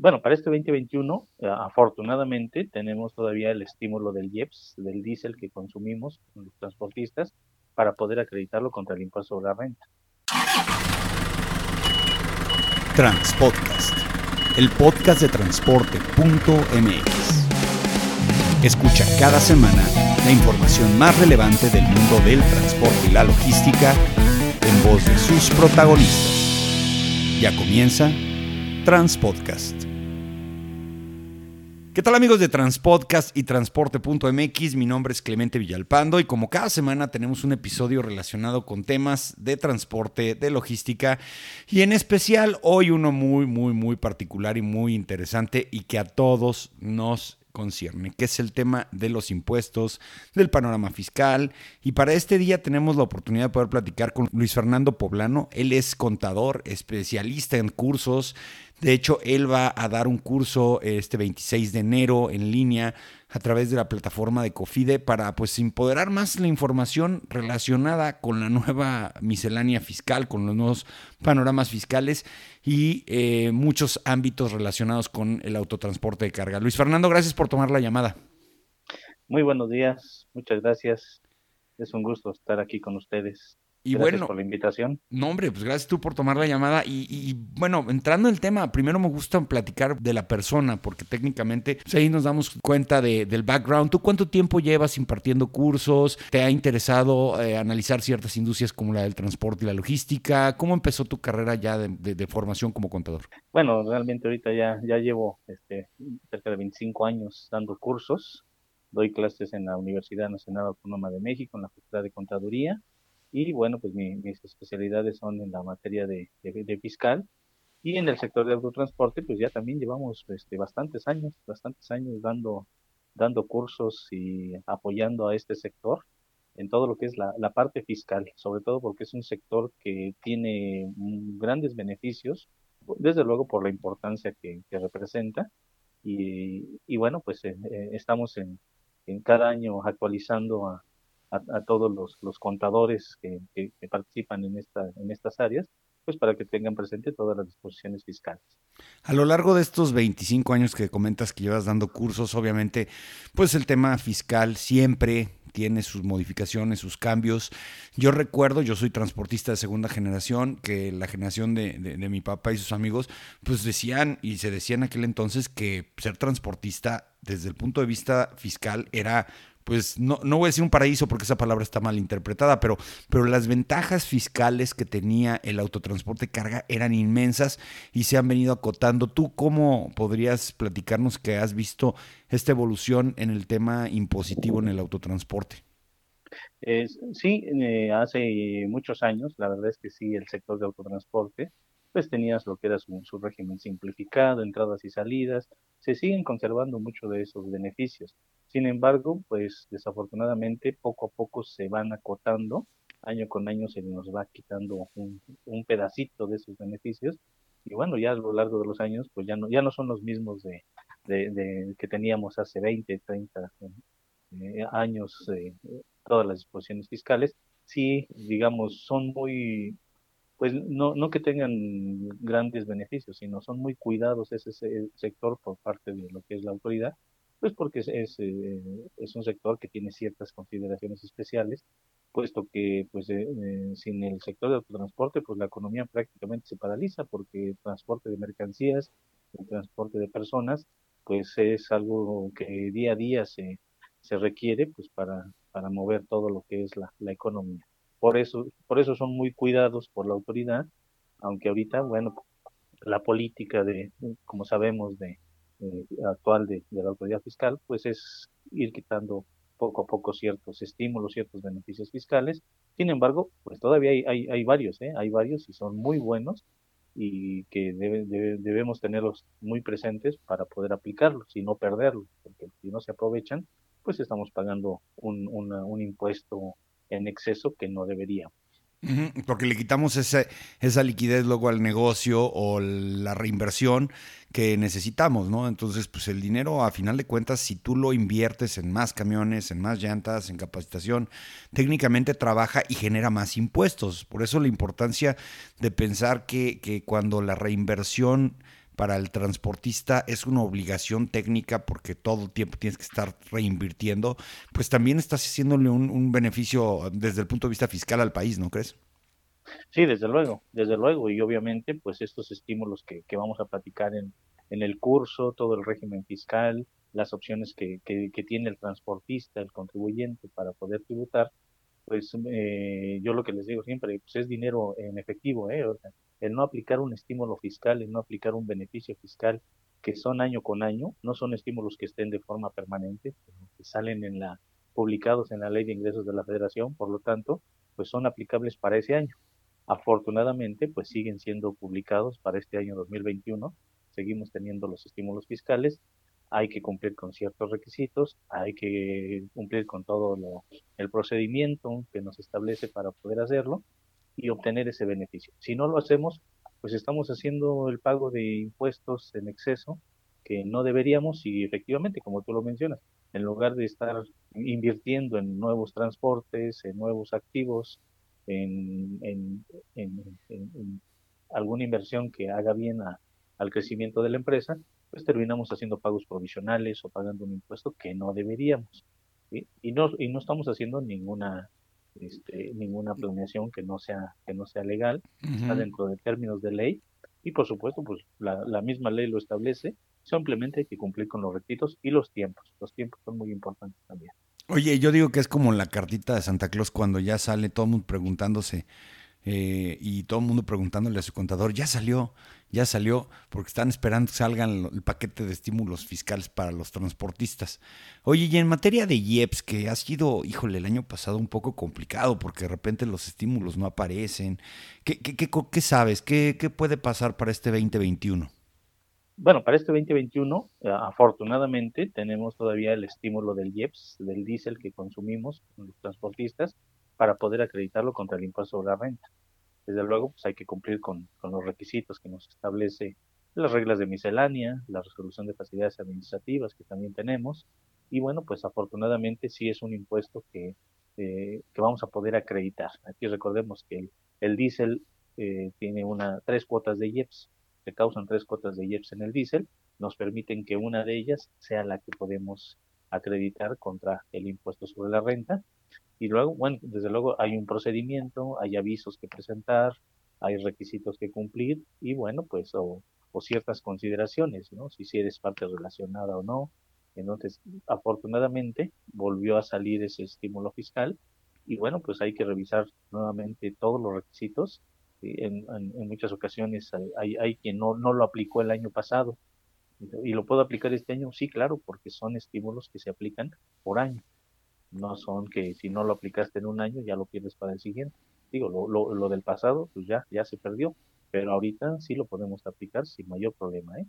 bueno, para este 2021, afortunadamente, tenemos todavía el estímulo del IEPS, del diésel que consumimos los transportistas, para poder acreditarlo contra el impuesto sobre la renta. Transpodcast, el podcast de transporte.mx. Escucha cada semana la información más relevante del mundo del transporte y la logística en voz de sus protagonistas. Ya comienza Transpodcast. ¿Qué tal amigos de Transpodcast y Transporte.mx? Mi nombre es Clemente Villalpando y como cada semana tenemos un episodio relacionado con temas de transporte, de logística y en especial hoy uno muy, muy, muy particular y muy interesante y que a todos nos concierne, que es el tema de los impuestos, del panorama fiscal. Y para este día tenemos la oportunidad de poder platicar con Luis Fernando Poblano. Él es contador, especialista en cursos. De hecho, él va a dar un curso este 26 de enero en línea a través de la plataforma de Cofide para pues empoderar más la información relacionada con la nueva miscelánea fiscal, con los nuevos panoramas fiscales y eh, muchos ámbitos relacionados con el autotransporte de carga. Luis Fernando, gracias por tomar la llamada. Muy buenos días, muchas gracias. Es un gusto estar aquí con ustedes. Y gracias bueno, por la invitación. No, hombre, pues gracias tú por tomar la llamada. Y, bueno, entrando en el tema, primero me gusta platicar de la persona, porque técnicamente pues ahí nos damos cuenta de, del background. ¿Tú cuánto tiempo llevas impartiendo cursos? ¿Te ha interesado eh, analizar ciertas industrias como la del transporte y la logística? ¿Cómo empezó tu carrera ya de, de, de formación como contador? Bueno, realmente ahorita ya, ya llevo este, cerca de 25 años dando cursos. Doy clases en la Universidad Nacional Autónoma de México, en la Facultad de Contaduría y bueno, pues mi, mis especialidades son en la materia de, de, de, fiscal y en el sector de autotransporte, pues ya también llevamos este, bastantes años, bastantes años dando, dando cursos y apoyando a este sector en todo lo que es la, la parte fiscal, sobre todo porque es un sector que tiene grandes beneficios, desde luego por la importancia que, que representa y, y, bueno, pues eh, estamos en, en cada año actualizando a, a, todos los, los contadores que, que, que, participan en, esta, en estas áreas, pues para que tengan presente todas las disposiciones fiscales. A lo largo de estos 25 años que comentas que llevas dando cursos, obviamente, pues el tema fiscal siempre tiene sus modificaciones, sus cambios. Yo recuerdo, yo soy transportista de segunda generación, que la generación de, de, de, mi papá y sus amigos, pues decían, y se decía en aquel entonces, que ser transportista desde el punto de vista fiscal era pues no, no voy a decir un paraíso porque esa palabra está mal interpretada, pero, pero las ventajas fiscales que tenía el autotransporte de carga eran inmensas y se han venido acotando. ¿Tú cómo podrías platicarnos que has visto esta evolución en el tema impositivo en el autotransporte? Eh, sí, hace muchos años, la verdad es que sí, el sector de autotransporte, pues tenías lo que era su, su régimen simplificado, entradas y salidas, se siguen conservando muchos de esos beneficios sin embargo, pues desafortunadamente poco a poco se van acotando, año con año se nos va quitando un, un pedacito de esos beneficios. Y bueno, ya a lo largo de los años pues ya no, ya no son los mismos de, de, que teníamos hace 20, 30 eh, años eh, todas las disposiciones fiscales, sí, digamos, son muy, pues no, no que tengan grandes beneficios, sino son muy cuidados. Ese, ese sector por parte de lo que es la autoridad pues porque es, es, eh, es, un sector que tiene ciertas consideraciones especiales, puesto que pues eh, eh, sin el sector de autotransporte, pues la economía prácticamente se paraliza, porque el transporte de mercancías, el transporte de personas, pues es algo que día a día se, se requiere pues para, para mover todo lo que es la, la economía. Por eso, por eso son muy cuidados por la autoridad, aunque ahorita, bueno, la política de, como sabemos, de, eh, actual de, la autoridad fiscal, pues es ir quitando poco a poco ciertos estímulos, ciertos beneficios fiscales. Sin embargo, pues todavía hay, hay, hay varios, ¿eh? hay varios y son muy buenos y que debe, debe, debemos tenerlos muy presentes para poder aplicarlos y no perderlos, porque si no se aprovechan, pues estamos pagando un, un impuesto en exceso que no deberíamos. Porque le quitamos ese, esa liquidez luego al negocio o la reinversión que necesitamos, ¿no? Entonces, pues el dinero, a final de cuentas, si tú lo inviertes en más camiones, en más llantas, en capacitación, técnicamente trabaja y genera más impuestos. Por eso la importancia de pensar que, que cuando la reinversión para el transportista es una obligación técnica porque todo el tiempo tienes que estar reinvirtiendo, pues también estás haciéndole un, beneficio desde el punto de vista fiscal al país, ¿no crees? Sí, desde luego, desde luego, y obviamente pues estos estímulos que, que vamos a platicar en, el curso, todo el régimen fiscal, las opciones que, que, tiene el transportista, el contribuyente para poder tributar, pues eh, yo lo que les digo siempre, pues es dinero en efectivo, ¿eh? El no aplicar un estímulo fiscal, el no aplicar un beneficio fiscal que son año con año, no son estímulos que estén de forma permanente, que salen en la publicados en la Ley de Ingresos de la Federación, por lo tanto, pues son aplicables para ese año. Afortunadamente, pues siguen siendo publicados para este año 2021, seguimos teniendo los estímulos fiscales, hay que cumplir con ciertos requisitos, hay que cumplir con todo lo, el procedimiento que nos establece para poder hacerlo y obtener ese beneficio. Si no lo hacemos, pues estamos haciendo el pago de impuestos en exceso que no deberíamos y efectivamente, como tú lo mencionas, en lugar de estar invirtiendo en nuevos transportes, en nuevos activos, en, alguna inversión que haga bien al crecimiento de la empresa, pues terminamos haciendo pagos provisionales o pagando un impuesto que no deberíamos. Y, no, y no estamos haciendo ninguna este, ninguna planeación que no sea que no sea legal, está dentro de términos de ley y por supuesto pues la, la misma ley lo establece, simplemente hay que cumplir con los requisitos y los tiempos. Los tiempos son muy importantes también. Oye, yo digo que es como la cartita de Santa Claus cuando ya sale todo el mundo preguntándose eh, y todo el mundo preguntándole a su contador, ya salió, ya salió, porque están esperando que salgan el paquete de estímulos fiscales para los transportistas. Oye, y en materia de IEPS, que ha sido, híjole, el año pasado un poco complicado, porque de repente los estímulos no aparecen, ¿qué, qué, qué, sabes? ¿Qué, ¿Qué puede pasar para este 2021? Bueno, para este 2021, eh, afortunadamente, tenemos todavía el estímulo del IEPS, del diésel que consumimos los transportistas, para poder acreditarlo contra el impuesto sobre la renta. Desde luego, pues hay que cumplir con, los requisitos que nos establece las reglas de miscelánea, la resolución de facilidades administrativas que también tenemos, y bueno, pues afortunadamente sí es un impuesto que, eh, que vamos a poder acreditar. Aquí recordemos que el, el diésel eh, tiene una, tres cuotas de IEPS, se causan tres cuotas de IEPS en el diésel, nos permiten que una de ellas sea la que podemos acreditar contra el impuesto sobre la renta y luego, bueno, desde luego hay un procedimiento, hay avisos que presentar, hay requisitos que cumplir y bueno, pues o, ciertas consideraciones, ¿no? Si, si eres parte relacionada o no. Entonces, afortunadamente volvió a salir ese estímulo fiscal y bueno, pues hay que revisar nuevamente todos los requisitos. En, en, muchas ocasiones hay, hay quien no, no lo aplicó el año pasado y lo puedo aplicar este año, sí, claro, porque son estímulos que se aplican por año no son que si no lo aplicaste en un año ya lo pierdes para el siguiente. Digo, lo, lo, lo del pasado pues ya, ya se perdió, pero ahorita sí lo podemos aplicar sin mayor problema, ¿eh?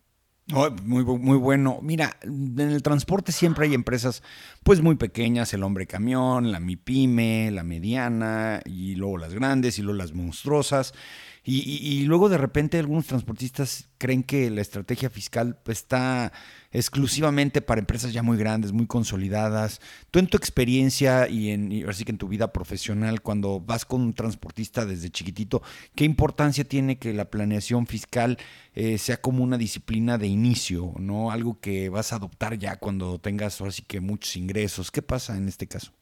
muy, muy bueno. Mira, en el transporte siempre hay empresas pues muy pequeñas, el hombre camión, la MIPYME, la mediana y luego las grandes y luego las monstruosas. Y, luego de repente algunos transportistas creen que la estrategia fiscal está exclusivamente para empresas ya muy grandes, muy consolidadas. Tú en tu experiencia y en así que en tu vida profesional, cuando vas con un transportista desde chiquitito, ¿qué importancia tiene que la planeación fiscal eh, sea como una disciplina de inicio, no algo que vas a adoptar ya cuando tengas ahora sí que muchos ingresos? ¿Qué pasa en este caso?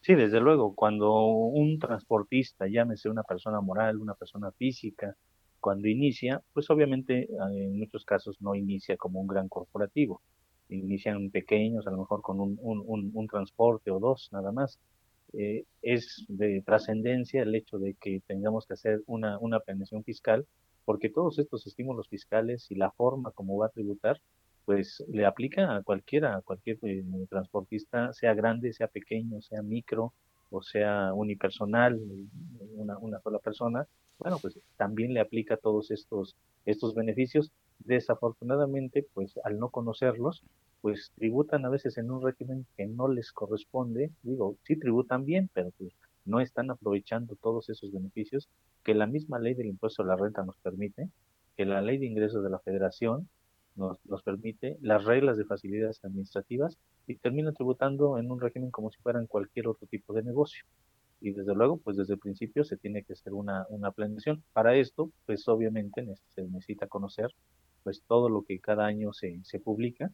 Sí, desde luego, cuando un transportista, llámese una persona moral, una persona física, cuando inicia, pues obviamente eh, en muchos casos no inicia como un gran corporativo, inician pequeños, a lo mejor con un, un, transporte o dos nada más. Eh, es de trascendencia el hecho de que tengamos que hacer una, una fiscal, porque todos estos estímulos fiscales y la forma como va a tributar pues le aplica a cualquiera, a cualquier eh, transportista, sea grande, sea pequeño, sea micro o sea unipersonal, una, sola persona, bueno, pues también le aplica todos estos, estos beneficios. Desafortunadamente, pues al no conocerlos, pues tributan a veces en un régimen que no les corresponde. Digo, sí tributan bien, pero pues no están aprovechando todos esos beneficios que la misma ley del impuesto a la renta nos permite, que la ley de ingresos de la federación nos, nos permite las reglas de facilidades administrativas y terminan tributando en un régimen como si fueran cualquier otro tipo de negocio. Y desde luego, pues desde el principio se tiene que hacer una, una planeación. Para esto, pues obviamente se necesita conocer pues todo lo que cada año se, se publica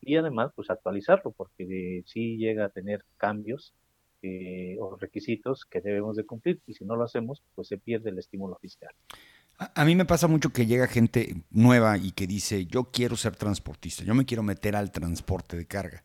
y además pues actualizarlo porque si llega a tener cambios eh, o requisitos que debemos de cumplir y si no lo hacemos pues se pierde el estímulo fiscal. A, mí me pasa mucho que llega gente nueva y que dice yo quiero ser transportista, yo me quiero meter al transporte de carga,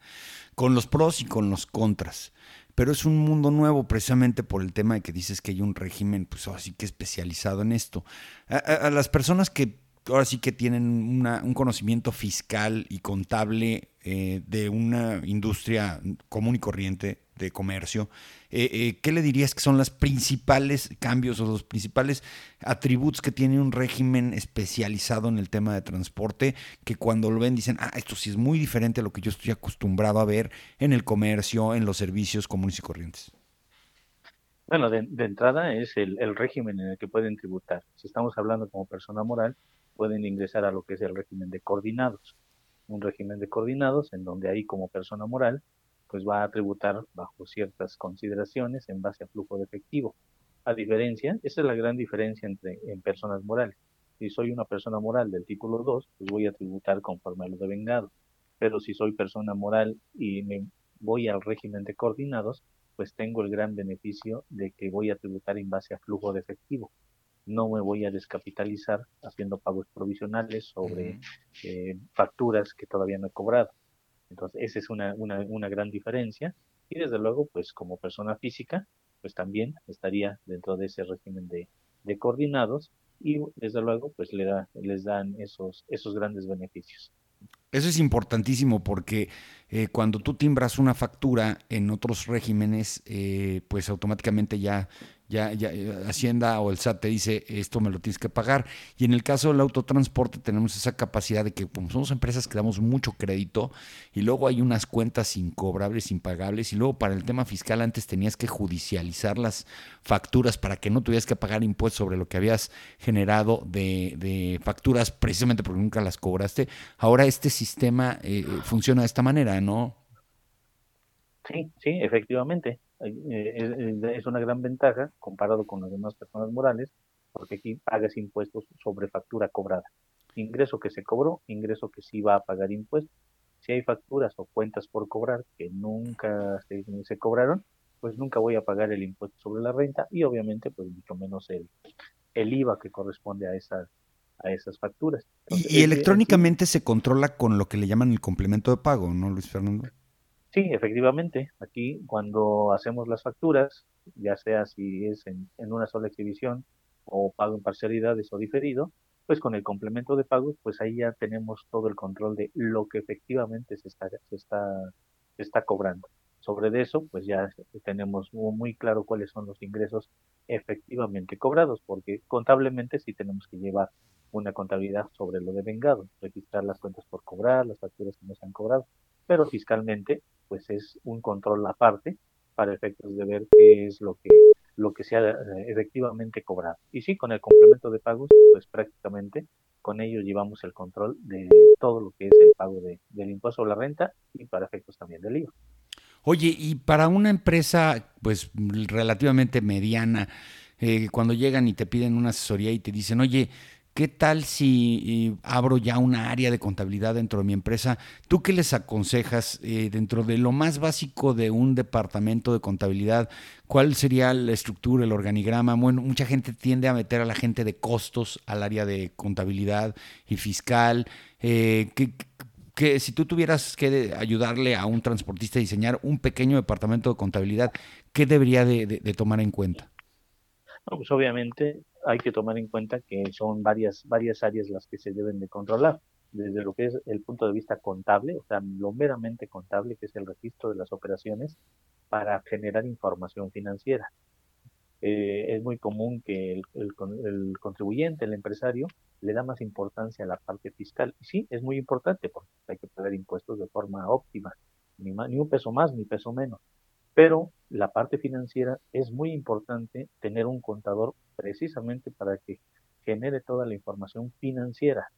con los pros y con los contras. Pero es un mundo nuevo precisamente por el tema de que dices que hay un régimen, pues así que especializado en esto. a las personas que ahora sí que tienen un conocimiento fiscal y contable eh, de una industria común y corriente de comercio, eh, eh, ¿qué le dirías que son los principales cambios o los principales atributos que tiene un régimen especializado en el tema de transporte que cuando lo ven dicen, ah, esto sí es muy diferente a lo que yo estoy acostumbrado a ver en el comercio, en los servicios comunes y corrientes? Bueno, de, entrada es el, el, régimen en el que pueden tributar. Si estamos hablando como persona moral, pueden ingresar a lo que es el régimen de coordinados. Un régimen de coordinados en donde ahí como persona moral pues va a tributar bajo ciertas consideraciones en base a flujo de efectivo. A diferencia, esa es la gran diferencia entre en personas morales. Si soy una persona moral del título 2, pues voy a tributar conforme a lo de vengado. Pero si soy persona moral y me voy al régimen de coordinados, pues tengo el gran beneficio de que voy a tributar en base a flujo de efectivo no me voy a descapitalizar haciendo pagos provisionales sobre eh, facturas que todavía no he cobrado. Entonces, esa es una, una, una, gran diferencia. Y desde luego, pues como persona física, pues también estaría dentro de ese régimen de, de coordinados y desde luego, pues le da, les dan esos, esos grandes beneficios. Eso es importantísimo porque eh, cuando tú timbras una factura en otros regímenes, eh, pues automáticamente ya ya, ya eh, Hacienda o el SAT te dice esto me lo tienes que pagar. Y en el caso del autotransporte tenemos esa capacidad de que como somos empresas que damos mucho crédito y luego hay unas cuentas incobrables, impagables y luego para el tema fiscal antes tenías que judicializar las facturas para que no tuvieras que pagar impuestos sobre lo que habías generado de, de facturas precisamente porque nunca las cobraste. Ahora este sistema eh, eh, funciona de esta manera, ¿no? Sí, sí, efectivamente. Eh, es, una gran ventaja comparado con las demás personas morales, porque aquí pagas impuestos sobre factura cobrada. Ingreso que se cobró, ingreso que sí va a pagar impuestos. Si hay facturas o cuentas por cobrar que nunca se, cobraron, pues nunca voy a pagar el impuesto sobre la renta y obviamente pues mucho menos el, el IVA que corresponde a esas a esas facturas. y, electrónicamente se controla con lo que le llaman el complemento de pago, ¿no, Luis Fernando? Sí, efectivamente. Aquí cuando hacemos las facturas, ya sea si es en, una sola exhibición o pago en parcialidades o diferido, pues con el complemento de pagos, pues ahí ya tenemos todo el control de lo que efectivamente se está, se está, se está cobrando. Sobre eso, pues ya tenemos muy claro cuáles son los ingresos efectivamente cobrados, porque contablemente sí tenemos que llevar una contabilidad sobre lo de vengado, registrar las cuentas por cobrar, las facturas que no se han cobrado, pero fiscalmente pues es un control aparte para efectos de ver qué es lo que lo que se ha eh, efectivamente cobrado. Y sí, con el complemento de pagos, pues prácticamente con ello llevamos el control de todo lo que es el pago de, del impuesto a la renta y para efectos también del IVA. Oye, y para una empresa pues relativamente mediana, eh, cuando llegan y te piden una asesoría y te dicen, oye, ¿Qué tal si abro ya una área de contabilidad dentro de mi empresa? ¿Tú qué les aconsejas eh, dentro de lo más básico de un departamento de contabilidad? ¿Cuál sería la estructura, el organigrama? Bueno, mucha gente tiende a meter a la gente de costos al área de contabilidad y fiscal. Eh, que, si tú tuvieras que ayudarle a un transportista a diseñar un pequeño departamento de contabilidad, ¿qué debería de, de tomar en cuenta? pues obviamente hay que tomar en cuenta que son varias, varias áreas las que se deben de controlar, desde lo que es el punto de vista contable, o sea, lo meramente contable, que es el registro de las operaciones, para generar información financiera. Eh, es muy común que el, el, contribuyente, el empresario, le da más importancia a la parte fiscal. Y sí, es muy importante porque hay que pagar impuestos de forma óptima, ni, ni un peso más ni peso menos. Pero la parte financiera es muy importante tener un contador precisamente para que genere toda la información financiera.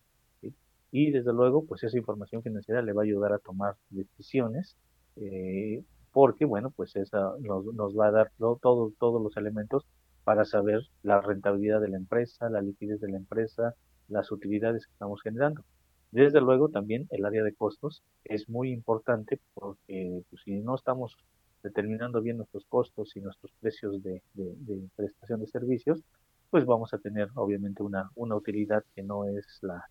Y desde luego, pues esa información financiera le va a ayudar a tomar decisiones, eh, porque, bueno, pues esa nos, nos va a dar todo, todos los elementos para saber la rentabilidad de la empresa, la liquidez de la empresa, las utilidades que estamos generando. Desde luego también el área de costos es muy importante porque pues, si no estamos determinando bien nuestros costos y nuestros precios de, prestación de servicios, pues vamos a tener obviamente una, una utilidad que no es la,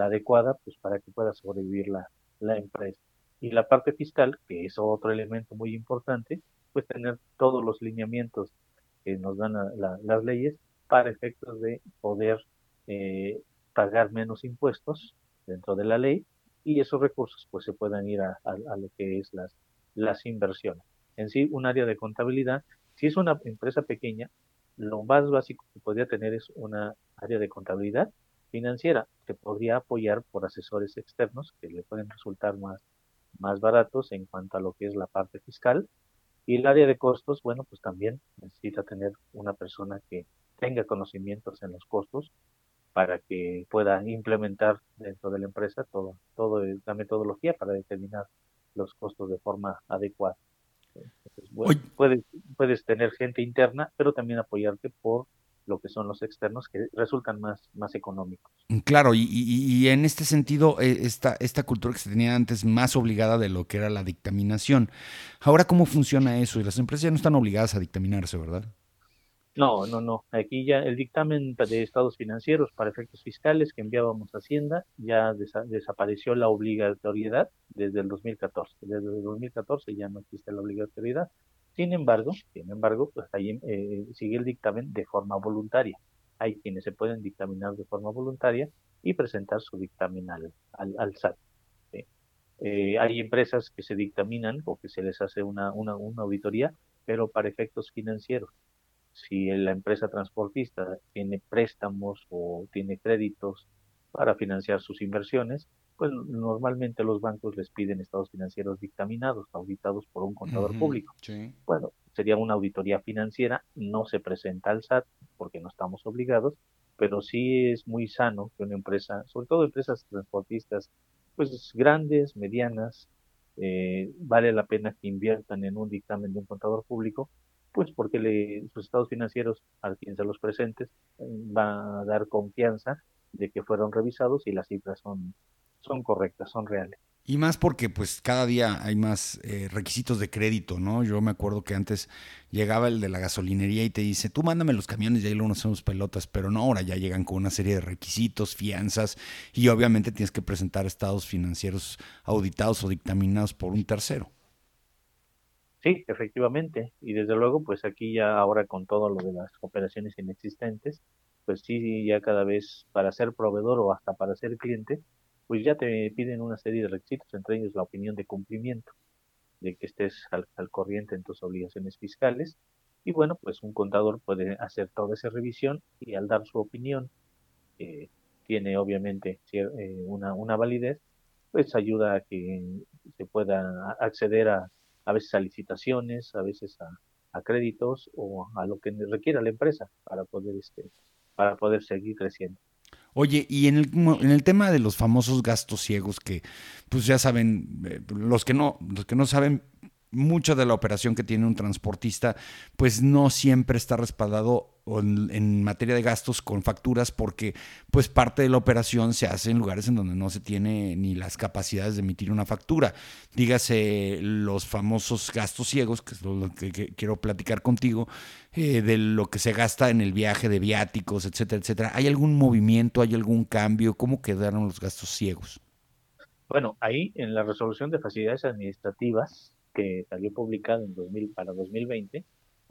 adecuada pues para que pueda sobrevivir la, la empresa. Y la parte fiscal, que es otro elemento muy importante, pues tener todos los lineamientos que nos dan las leyes para efectos de poder eh, pagar menos impuestos dentro de la ley y esos recursos pues se puedan ir a, lo que es las, las inversiones. En sí, un área de contabilidad, si es una empresa pequeña, lo más básico que podría tener es una área de contabilidad financiera que podría apoyar por asesores externos que le pueden resultar más, más baratos en cuanto a lo que es la parte fiscal. Y el área de costos, bueno, pues también necesita tener una persona que tenga conocimientos en los costos para que pueda implementar dentro de la empresa todo, todo la metodología para determinar los costos de forma adecuada. Puedes, puedes tener gente interna, pero también apoyarte por lo que son los externos que resultan más, más económicos. Claro, y, y, en este sentido, eh, esta, esta cultura que se tenía antes más obligada de lo que era la dictaminación. Ahora, ¿cómo funciona eso? Y las empresas ya no están obligadas a dictaminarse, ¿verdad? No, no, no. Aquí ya el dictamen de estados financieros para efectos fiscales que enviábamos a Hacienda ya desapareció la obligatoriedad desde el 2014. Desde el 2014 ya no existe la obligatoriedad. Sin embargo, sin embargo, pues ahí eh, sigue el dictamen de forma voluntaria. Hay quienes se pueden dictaminar de forma voluntaria y presentar su dictamen al, SAT. Eh, hay empresas que se dictaminan o que se les hace una, una auditoría, pero para efectos financieros si la empresa transportista tiene préstamos o tiene créditos para financiar sus inversiones, pues normalmente los bancos les piden estados financieros dictaminados, auditados por un contador público. Bueno, sería una auditoría financiera, no se presenta al SAT porque no estamos obligados, pero sí es muy sano que una empresa, sobre todo empresas transportistas, pues grandes, medianas, eh, vale la pena que inviertan en un dictamen de un contador público pues porque le, sus estados financieros, a quien se los presentes, va a dar confianza de que fueron revisados y las cifras son, son correctas, son reales. Y más porque pues cada día hay más eh, requisitos de crédito, ¿no? Yo me acuerdo que antes llegaba el de la gasolinería y te dice, tú mándame los camiones y ahí luego hacemos pelotas, pero no, ahora ya llegan con una serie de requisitos, fianzas y obviamente tienes que presentar estados financieros auditados o dictaminados por un tercero. Sí, efectivamente. Y desde luego, pues aquí ya ahora con todo lo de las operaciones inexistentes, pues sí, ya cada vez para ser proveedor o hasta para ser cliente, pues ya te piden una serie de requisitos, entre ellos la opinión de cumplimiento, de que estés al, corriente en tus obligaciones fiscales. Y bueno, pues un contador puede hacer toda esa revisión y al dar su opinión, eh, tiene obviamente eh, una, una validez, pues ayuda a que se pueda acceder a a veces a licitaciones, a veces a, créditos o a lo que requiera la empresa para poder, este, para poder seguir creciendo. Oye, y en el, en el tema de los famosos gastos ciegos que, pues ya saben, eh, los que no, los que no saben, mucho de la operación que tiene un transportista, pues no siempre está respaldado en, materia de gastos con facturas porque pues parte de la operación se hace en lugares en donde no se tiene ni las capacidades de emitir una factura. Dígase los famosos gastos ciegos, que es lo que, quiero platicar contigo, eh, de lo que se gasta en el viaje de viáticos, etcétera, etcétera. ¿Hay algún movimiento, hay algún cambio? ¿Cómo quedaron los gastos ciegos? Bueno, ahí en la resolución de facilidades administrativas que salió publicada en 2000, para 2020,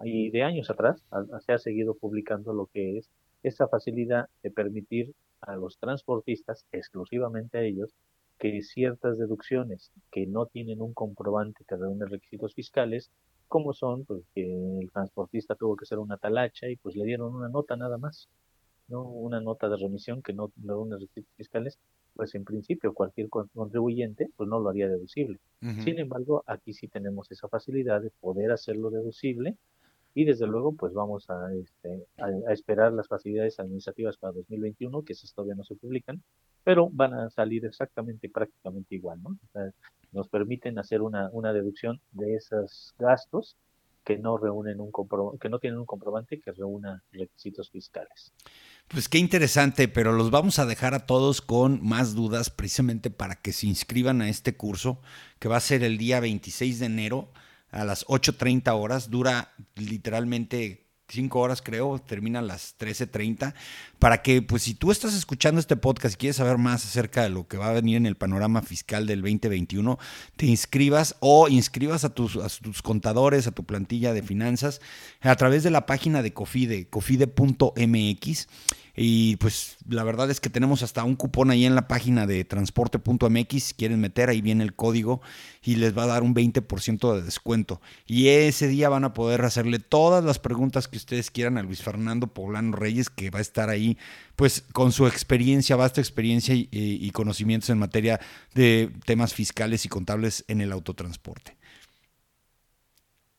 y de años atrás se ha seguido publicando lo que es esa facilidad de permitir a los transportistas, exclusivamente a ellos, que ciertas deducciones que no tienen un comprobante que reúne requisitos fiscales, como son pues, que el transportista tuvo que hacer una talacha y pues le dieron una nota nada más, no una nota de remisión que no reúne requisitos fiscales, pues en principio cualquier contribuyente pues no lo haría deducible. Sin embargo, aquí sí tenemos esa facilidad de poder hacerlo deducible y desde luego pues vamos a, este, esperar las facilidades administrativas para 2021 que esas todavía no se publican pero van a salir exactamente prácticamente igual ¿no? nos permiten hacer una, una deducción de esos gastos que no reúnen un que no tienen un comprobante que reúna requisitos fiscales. Pues qué interesante, pero los vamos a dejar a todos con más dudas precisamente para que se inscriban a este curso que va a ser el día 26 de enero a las 8.30 horas. Dura literalmente cinco horas creo, termina a las 13.30, para que pues si tú estás escuchando este podcast y quieres saber más acerca de lo que va a venir en el panorama fiscal del 2021, te inscribas o inscribas a tus contadores, a tu plantilla de finanzas a través de la página de Cofide, cofide.mx y pues la verdad es que tenemos hasta un cupón ahí en la página de transporte.mx. Si quieren meter, ahí viene el código y les va a dar un 20% de descuento. Y ese día van a poder hacerle todas las preguntas que ustedes quieran a Luis Fernando Poblano Reyes, que va a estar ahí pues con su experiencia, vasta experiencia y, y conocimientos en materia de temas fiscales y contables en el autotransporte.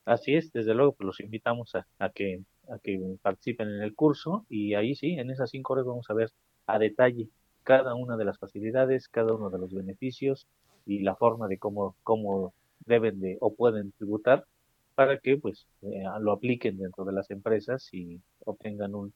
Así es, desde luego, pues los invitamos a que a que participen en el curso y ahí sí, en esas cinco horas vamos a ver a detalle cada una de las facilidades, cada uno de los beneficios y la forma de cómo, cómo deben de o pueden tributar para que pues eh, lo apliquen dentro de las empresas y obtengan un,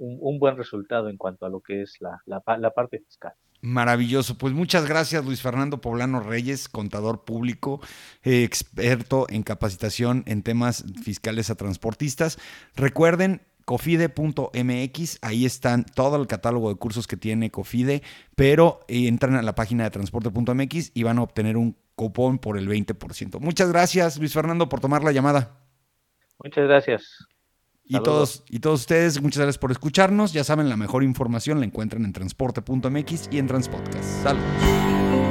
un, buen resultado en cuanto a lo que es la, la, la parte fiscal. Maravilloso. Pues muchas gracias, Luis Fernando Poblano Reyes, contador público, experto en capacitación en temas fiscales a transportistas. Recuerden, cofide.mx, ahí están todo el catálogo de cursos que tiene Cofide, pero entran a la página de transporte.mx y van a obtener un cupón por el 20%. Muchas gracias, Luis Fernando, por tomar la llamada. Muchas gracias. Y todos, y todos ustedes, muchas gracias por escucharnos. Ya saben, la mejor información la encuentran en transporte.mx y en Transpodcast. Saludos.